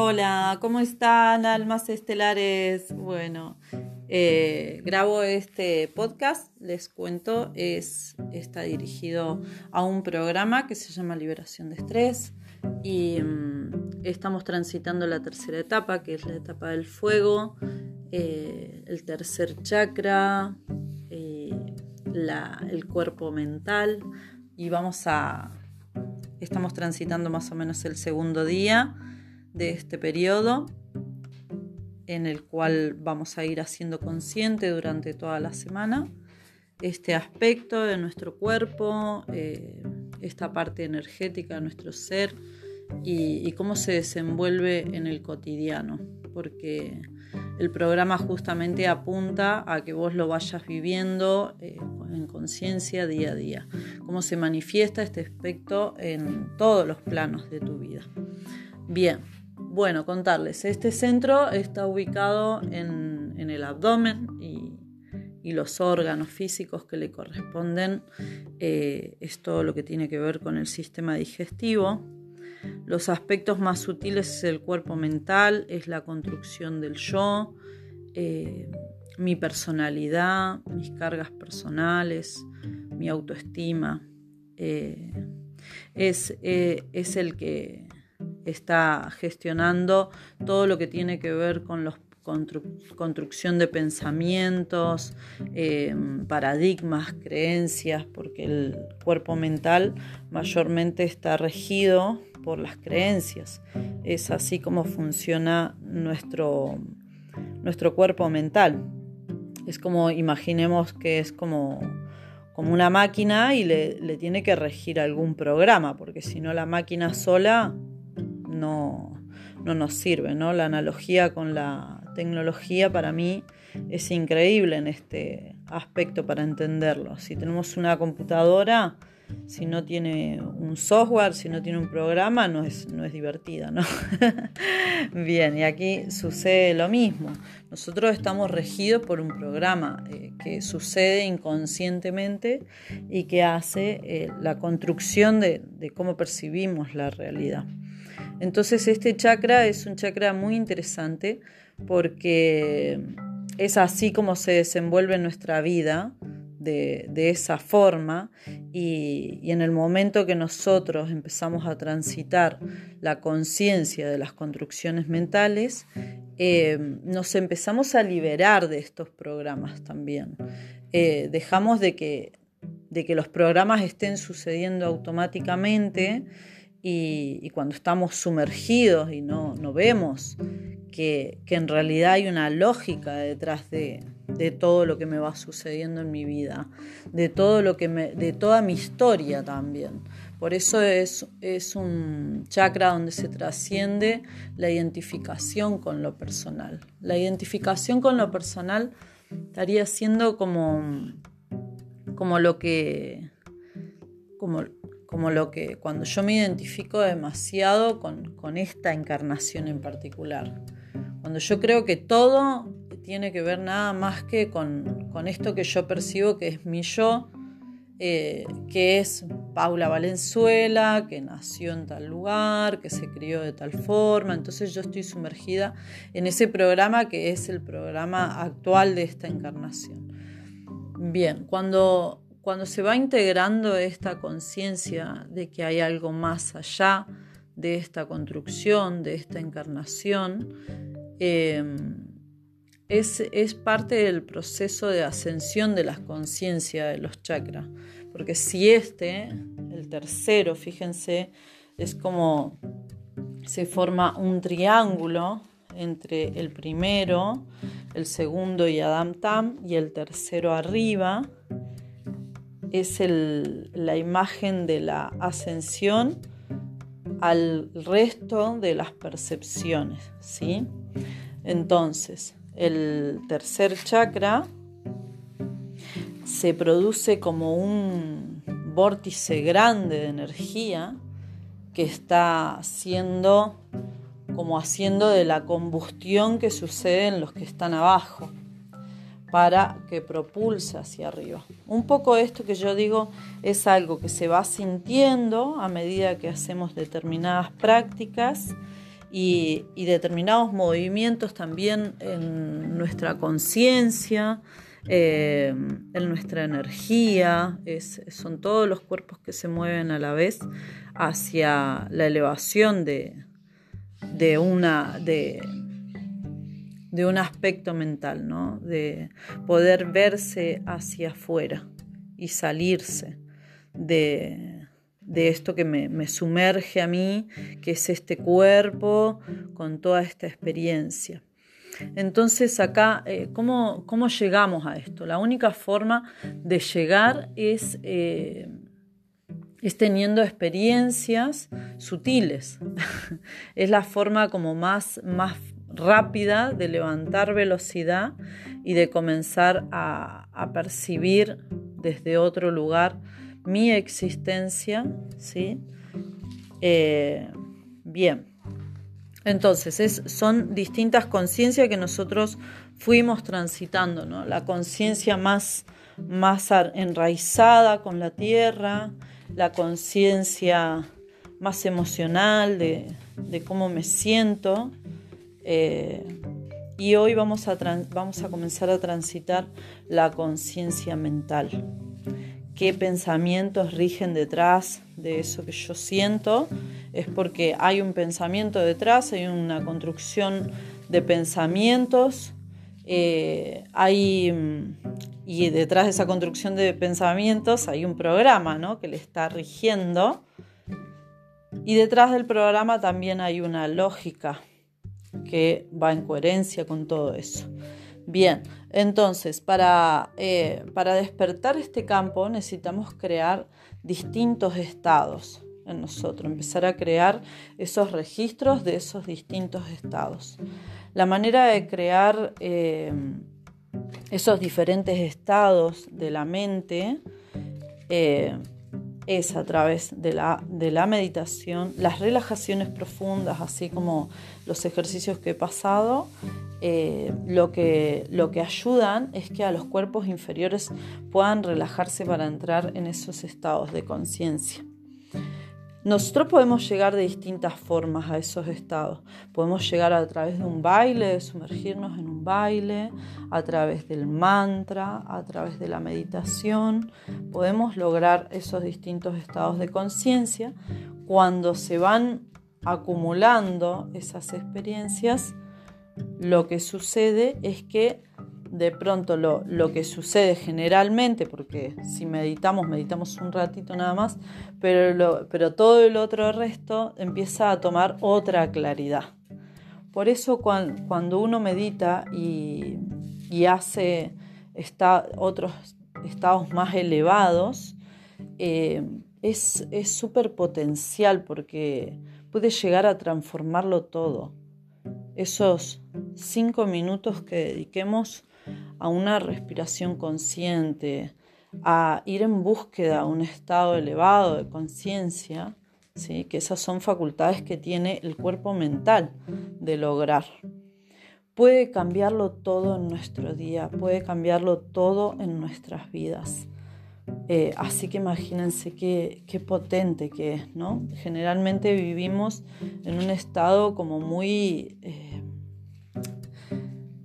Hola, ¿cómo están almas estelares? Bueno, eh, grabo este podcast, les cuento, es, está dirigido a un programa que se llama Liberación de Estrés y mm, estamos transitando la tercera etapa, que es la etapa del fuego, eh, el tercer chakra, eh, el cuerpo mental y vamos a, estamos transitando más o menos el segundo día de este periodo en el cual vamos a ir haciendo consciente durante toda la semana este aspecto de nuestro cuerpo, eh, esta parte energética de nuestro ser y, cómo se desenvuelve en el cotidiano, porque el programa justamente apunta a que vos lo vayas viviendo eh, en conciencia día a día, cómo se manifiesta este aspecto en todos los planos de tu vida. Bien, bueno, contarles, este centro está ubicado en, el abdomen y, los órganos físicos que le corresponden eh, es todo lo que tiene que ver con el sistema digestivo. Los aspectos más sutiles es el cuerpo mental, es la construcción del yo, eh, mi personalidad, mis cargas personales, mi autoestima. Eh, es, es el que está gestionando todo lo que tiene que ver con la construcción de pensamientos, eh, paradigmas, creencias, porque el cuerpo mental mayormente está regido por las creencias. Es así como funciona nuestro, nuestro cuerpo mental. Es como, imaginemos que es como como una máquina y le, le, tiene que regir algún programa, porque si no la máquina sola no, no nos sirve. ¿no? La analogía con la tecnología para mí es increíble en este aspecto para entenderlo. Si tenemos una computadora, si no tiene un software, si no tiene un programa, no es, no es divertida, ¿no? Bien, y aquí sucede lo mismo. Nosotros estamos regidos por un programa eh, que sucede inconscientemente y que hace eh, la construcción de cómo percibimos la realidad. Entonces este chakra es un chakra muy interesante porque es así como se desenvuelve nuestra vida de, esa forma y, en el momento que nosotros empezamos a transitar la conciencia de las construcciones mentales, eh, nos empezamos a liberar de estos programas también. Eh, dejamos de que, de que los programas estén sucediendo automáticamente y, cuando estamos sumergidos y no, vemos que, en realidad hay una lógica detrás de, todo lo que me va sucediendo en mi vida, de todo lo que de toda mi historia también. Por eso es, es un chakra donde se trasciende la identificación con lo personal. La identificación con lo personal estaría siendo como, como lo que como como lo que cuando yo me identifico demasiado con, esta encarnación en particular. Cuando yo creo que todo tiene que ver nada más que con, esto que yo percibo que es mi yo, eh, que es Paula Valenzuela, que nació en tal lugar, que se crió de tal forma. Entonces yo estoy sumergida en ese programa que es el programa actual de esta encarnación. Bien, cuando cuando se va integrando esta conciencia de que hay algo más allá de esta construcción, de esta encarnación, em, es, parte del proceso de ascensión de la conciencia de los chakras. Porque si este, el tercero, fíjense, es como se forma un triángulo entre el primero, el segundo y Adam Tam y el tercero arriba, es la imagen de la ascensión al resto de las percepciones, ¿sí? Entonces, el tercer chakra se produce como un vórtice grande de energía que está haciendo como haciendo de la combustión que sucede en los que están abajo para que propulse hacia arriba. Un poco esto que yo digo es algo que se va sintiendo a medida que hacemos determinadas prácticas y, determinados movimientos también en nuestra conciencia, eh, en nuestra energía, son todos los cuerpos que se mueven a la vez hacia la elevación de, una, de, de un aspecto mental, ¿no? de poder verse hacia afuera y salirse de, esto que me, sumerge a mí, que es este cuerpo con toda esta experiencia. Entonces acá, eh, ¿cómo, llegamos a esto? La única forma de llegar es, eh, es teniendo experiencias sutiles. es la forma como más, más rápida de levantar velocidad y de comenzar a, percibir desde otro lugar mi existencia, ¿sí? Eh, bien, entonces son distintas conciencias que nosotros fuimos transitando, ¿no? La conciencia más, más enraizada con la tierra, la conciencia más emocional de, de cómo me siento, eh, y hoy vamos a, vamos a comenzar a transitar la conciencia mental. ¿Qué pensamientos rigen detrás de eso que yo siento? Es porque hay un pensamiento detrás, hay una construcción de pensamientos, eh, hay, y detrás de esa construcción de pensamientos hay un programa ¿no? que le está rigiendo. Y detrás del programa también hay una lógica que va en coherencia con todo eso. Bien, entonces para, eh, para despertar este campo necesitamos crear distintos estados en nosotros, empezar a crear esos registros de esos distintos estados. La manera de crear eh, esos diferentes estados de la mente eh, es a través de la, de la meditación, las relajaciones profundas, así como los ejercicios que he pasado, eh, lo, que, lo que ayudan es que a los cuerpos inferiores puedan relajarse para entrar en esos estados de conciencia. Nosotros podemos llegar de distintas formas a esos estados. Podemos llegar a través de un baile, de sumergirnos en un baile, a través del mantra, a través de la meditación. Podemos lograr esos distintos estados de conciencia. Cuando se van acumulando esas experiencias, lo que sucede es que de pronto lo, que sucede generalmente, porque si meditamos, meditamos un ratito nada más, pero, pero todo el otro resto empieza a tomar otra claridad. Por eso cuando, uno medita y, hace otros estados más elevados, eh, es súper potencial porque puede llegar a transformarlo todo. Esos cinco minutos que dediquemos a una respiración consciente, a ir en búsqueda a un estado elevado de conciencia, ¿sí? que esas son facultades que tiene el cuerpo mental de lograr. Puede cambiarlo todo en nuestro día, puede cambiarlo todo en nuestras vidas. Eh, así que imagínense qué, potente que es, ¿no? Generalmente vivimos en un estado como muy... Eh,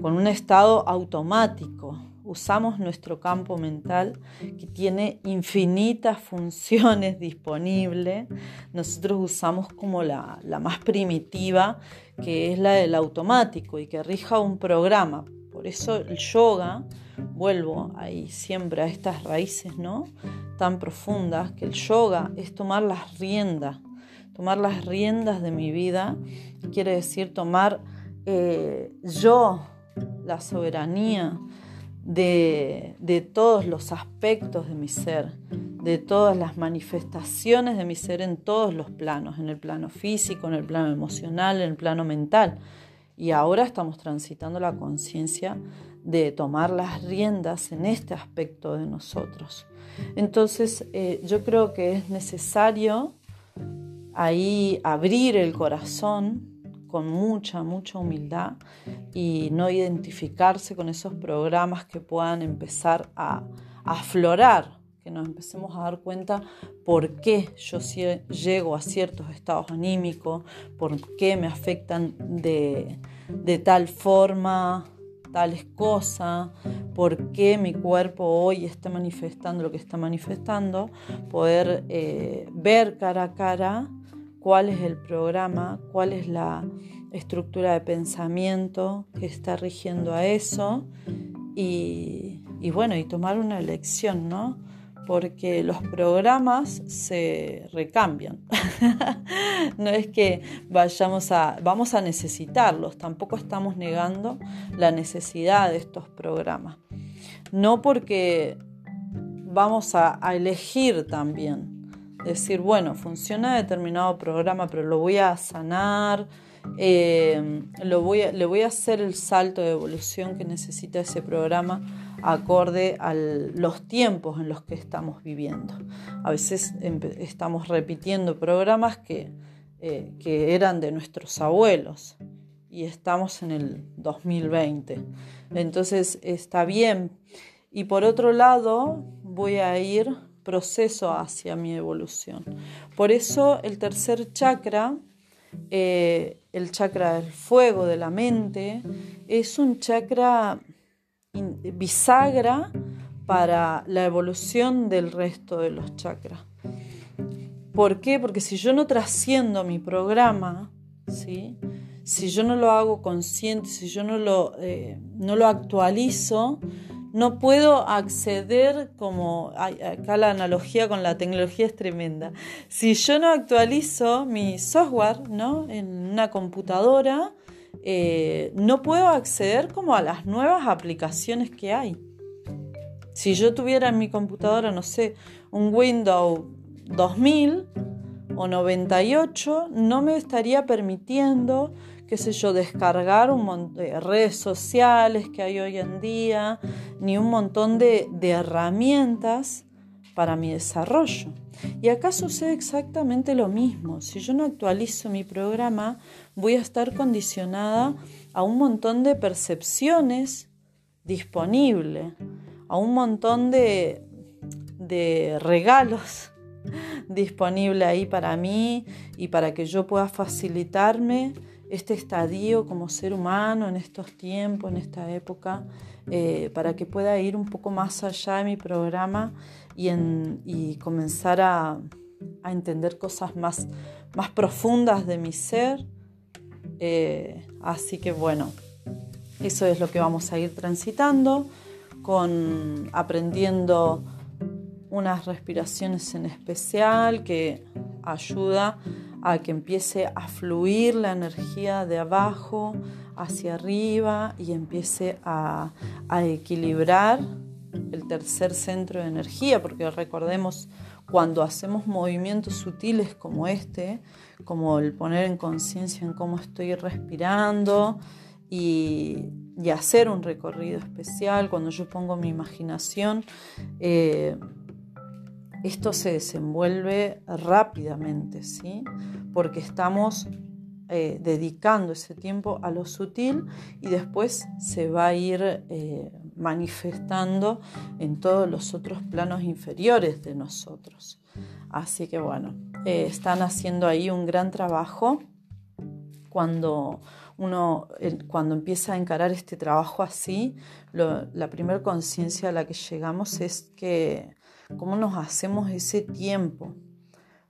con un estado automático. Usamos nuestro campo mental que tiene infinitas funciones disponibles. Nosotros usamos como la, más primitiva, que es la del automático y que rija un programa. Por eso el yoga, vuelvo ahí siempre a estas raíces ¿no? tan profundas, que el yoga es tomar las riendas, tomar las riendas de mi vida, quiere decir tomar eh, yo la soberanía de, todos los aspectos de mi ser, de todas las manifestaciones de mi ser en todos los planos, en el plano físico, en el plano emocional, en el plano mental. Y ahora estamos transitando la conciencia de tomar las riendas en este aspecto de nosotros. Entonces eh, yo creo que es necesario ahí abrir el corazón con mucha, mucha humildad y no identificarse con esos programas que puedan empezar a, aflorar, que nos empecemos a dar cuenta por qué yo llego a ciertos estados anímicos, por qué me afectan de, tal forma tales cosas, por qué mi cuerpo hoy está manifestando lo que está manifestando, poder eh, ver cara a cara cuál es el programa, cuál es la estructura de pensamiento que está rigiendo a eso y, bueno, y tomar una elección, ¿no? Porque los programas se recambian. no es que vayamos a, vamos a necesitarlos, tampoco estamos negando la necesidad de estos programas. No porque vamos a, a elegir también, decir, bueno, funciona determinado programa, pero lo voy a sanar, eh, lo voy le voy a hacer el salto de evolución que necesita ese programa acorde a los tiempos en los que estamos viviendo. A veces estamos repitiendo programas eh, que eran de nuestros abuelos y estamos en el 2020. Entonces está bien. Y por otro lado, voy a ir proceso hacia mi evolución. Por eso el tercer chakra eh, el chakra del fuego de la mente, es un chakra bisagra para la evolución del resto de los chakras. ¿Por qué? Porque si yo no trasciendo mi programa, si yo no lo hago consciente, si yo no lo, eh, no lo actualizo, no puedo acceder como acá la analogía con la tecnología es tremenda. Si yo no actualizo mi software ¿no? en una computadora, eh, no puedo acceder como a las nuevas aplicaciones que hay. Si yo tuviera en mi computadora, no sé, un Windows 2000 o 98, no me estaría permitiendo qué sé yo, descargar un montón de redes sociales que hay hoy en día, ni un montón de, herramientas para mi desarrollo. Y acá sucede exactamente lo mismo. Si yo no actualizo mi programa, voy a estar condicionada a un montón de percepciones disponibles, a un montón de, de regalos disponibles ahí para mí y para que yo pueda facilitarme este estadio como ser humano en estos tiempos, en esta época, eh, para que pueda ir un poco más allá de mi programa y, comenzar a, entender cosas más, más profundas de mi ser. Eh, así que bueno, eso es lo que vamos a ir transitando, con aprendiendo unas respiraciones en especial que ayuda a que empiece a fluir la energía de abajo hacia arriba y empiece a, equilibrar el tercer centro de energía, porque recordemos cuando hacemos movimientos sutiles como este, como el poner en conciencia en cómo estoy respirando y, hacer un recorrido especial, cuando yo pongo mi imaginación, eh, esto se desenvuelve rápidamente, ¿sí? porque estamos eh, dedicando ese tiempo a lo sutil y después se va a ir eh, manifestando en todos los otros planos inferiores de nosotros. Así que bueno, eh, están haciendo ahí un gran trabajo cuando uno cuando empieza a encarar este trabajo así, la primera conciencia a la que llegamos es que cómo nos hacemos ese tiempo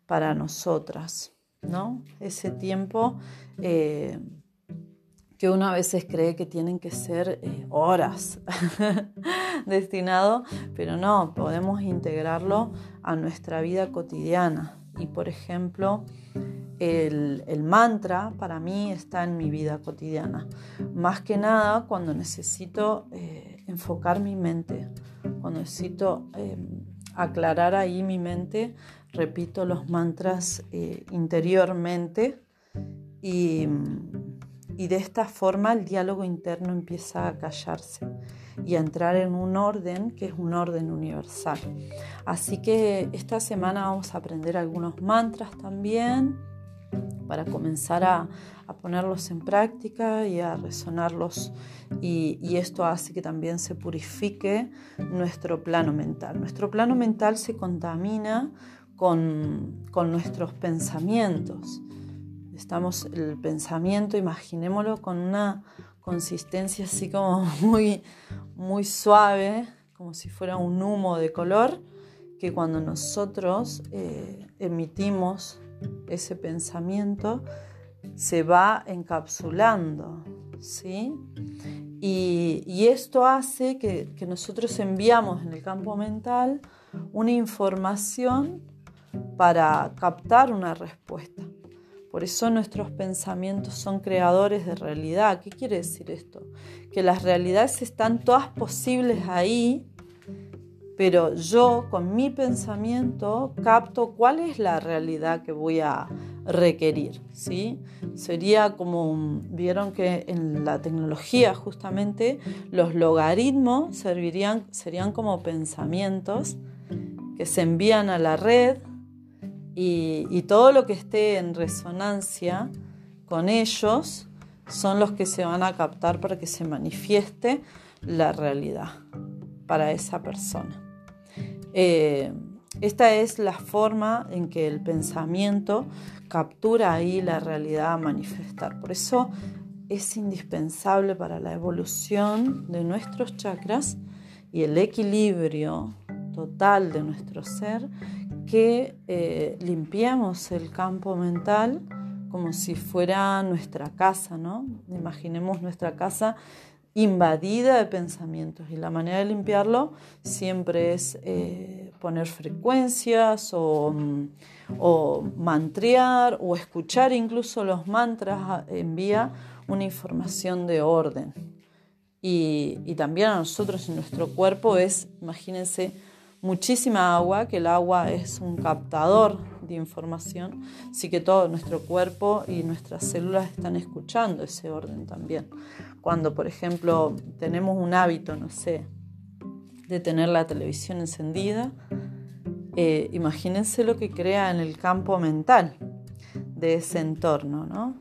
para nosotras, ¿no? Ese tiempo eh, que uno a veces cree que tienen que ser eh, horas destinado, pero no, podemos integrarlo a nuestra vida cotidiana. Y por ejemplo, el, mantra para mí está en mi vida cotidiana. Más que nada cuando necesito eh, enfocar mi mente, cuando necesito em, aclarar ahí mi mente, repito los mantras eh, interiormente y, de esta forma el diálogo interno empieza a callarse y a entrar en un orden que es un orden universal. Así que esta semana vamos a aprender algunos mantras también para comenzar a, ponerlos en práctica y a resonarlos. Y, esto hace que también se purifique nuestro plano mental. Nuestro plano mental se contamina con, con nuestros pensamientos. Estamos, el pensamiento, imaginémoslo con una consistencia así como muy, muy suave, como si fuera un humo de color, que cuando nosotros eh, emitimos ese pensamiento, se va encapsulando, ¿sí? Y, esto hace que, que, nosotros enviamos en el campo mental una información para captar una respuesta. Por eso nuestros pensamientos son creadores de realidad. ¿Qué quiere decir esto? Que las realidades están todas posibles ahí, pero yo con mi pensamiento capto cuál es la realidad que voy a requerir. ¿sí? Sería como, vieron que en la tecnología justamente los logaritmos servirían, serían como pensamientos que se envían a la red y, todo lo que esté en resonancia con ellos son los que se van a captar para que se manifieste la realidad para esa persona. Eh, esta es la forma en que el pensamiento captura ahí la realidad a manifestar. Por eso es indispensable para la evolución de nuestros chakras y el equilibrio total de nuestro ser que eh, limpiemos el campo mental como si fuera nuestra casa, ¿no? Imaginemos nuestra casa invadida de pensamientos y la manera de limpiarlo siempre es eh, poner frecuencias o, mm, o, mantrear o escuchar incluso los mantras envía una información de orden. Y, y también a nosotros en nuestro cuerpo es, imagínense, muchísima agua, que el agua es un captador de información, así que todo nuestro cuerpo y nuestras células están escuchando ese orden también. Cuando, por ejemplo, tenemos un hábito, no sé, de tener la televisión encendida, eh, imagínense lo que crea en el campo mental de ese entorno, ¿no?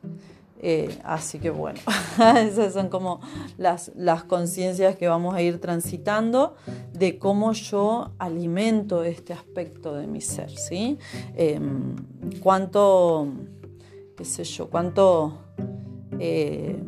Eh, así que bueno, esas son como las, las conciencias que vamos a ir transitando de cómo yo alimento este aspecto de mi ser, ¿sí? Em, cuánto, qué sé yo, cuánto eh,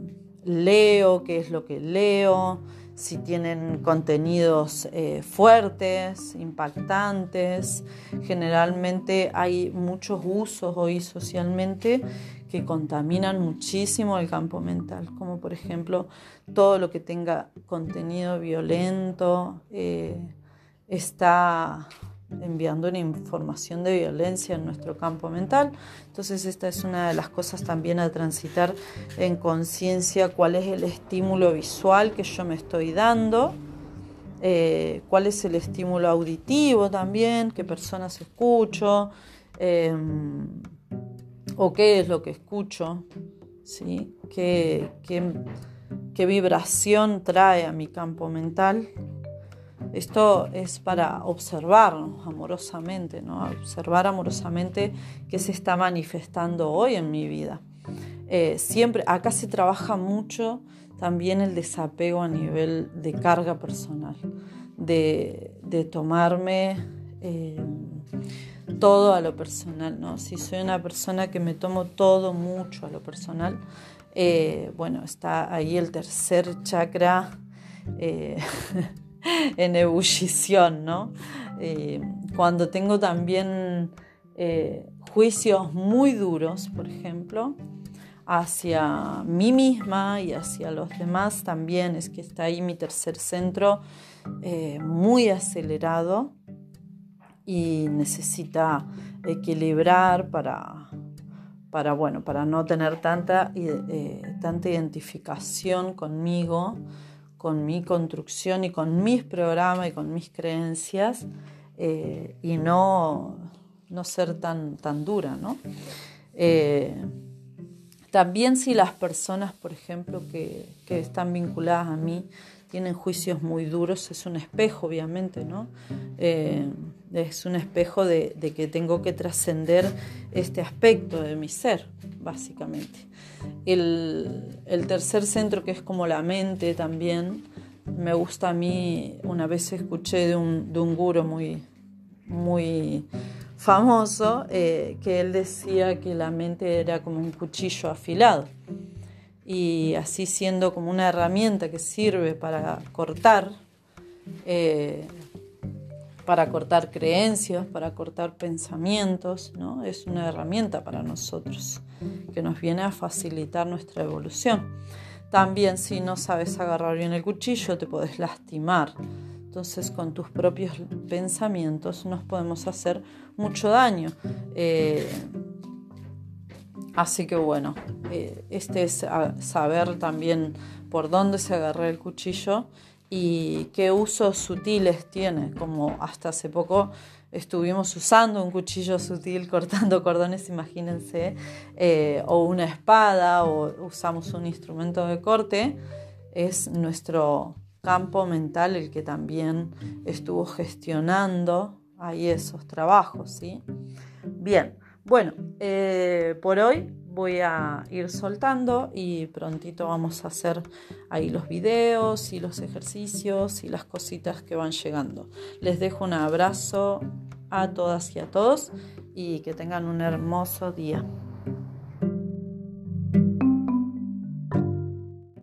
leo, qué es lo que leo, si tienen contenidos eh, fuertes, impactantes. Generalmente hay muchos usos hoy socialmente que contaminan muchísimo el campo mental, como por ejemplo todo lo que tenga contenido violento eh, está enviando una información de violencia en nuestro campo mental. Entonces esta es una de las cosas también a transitar en conciencia, cuál es el estímulo visual que yo me estoy dando, eh, cuál es el estímulo auditivo también, qué personas escucho. Em, o qué es lo que escucho, ¿sí? ¿Qué, qué, vibración trae a mi campo mental. Esto es para observarnos amorosamente, ¿no? observar amorosamente qué se está manifestando hoy en mi vida. Eh, siempre, acá se trabaja mucho también el desapego a nivel de carga personal, de, tomarme eh, todo a lo personal, ¿no? Si soy una persona que me tomo todo mucho a lo personal, eh, bueno, está ahí el tercer chakra eh, en ebullición, ¿no? Eh, cuando tengo también juicios muy duros, por ejemplo, hacia mí misma y hacia los demás, también es que está ahí mi tercer centro muy acelerado y necesita equilibrar para, para, bueno, para no tener tanta, eh, tanta identificación conmigo, con mi construcción y con mis programas y con mis creencias eh, y no, no, ser tan, tan dura. ¿no? Eh, también si las personas, por ejemplo, que, que están vinculadas a mí, tienen juicios muy duros, es un espejo, obviamente, ¿no? Eh, es un espejo de, que tengo que trascender este aspecto de mi ser, básicamente. El, tercer centro, que es como la mente también, me gusta a mí, una vez escuché de un, de un guro muy, muy famoso, eh, que él decía que la mente era como un cuchillo afilado y así siendo como una herramienta que sirve para cortar, eh, para cortar creencias, para cortar pensamientos, ¿no? es una herramienta para nosotros que nos viene a facilitar nuestra evolución. También si no sabes agarrar bien el cuchillo te puedes lastimar. Entonces con tus propios pensamientos nos podemos hacer mucho daño. Eh, Así que bueno, eh, este es saber también por dónde se agarra el cuchillo y qué usos sutiles tiene, como hasta hace poco estuvimos usando un cuchillo sutil cortando cordones, imagínense, eh, o una espada, o usamos un instrumento de corte, es nuestro campo mental el que también estuvo gestionando ahí esos trabajos, ¿sí? Bien. Bueno, eh, por hoy voy a ir soltando y prontito vamos a hacer ahí los videos y los ejercicios y las cositas que van llegando. Les dejo un abrazo a todas y a todos y que tengan un hermoso día.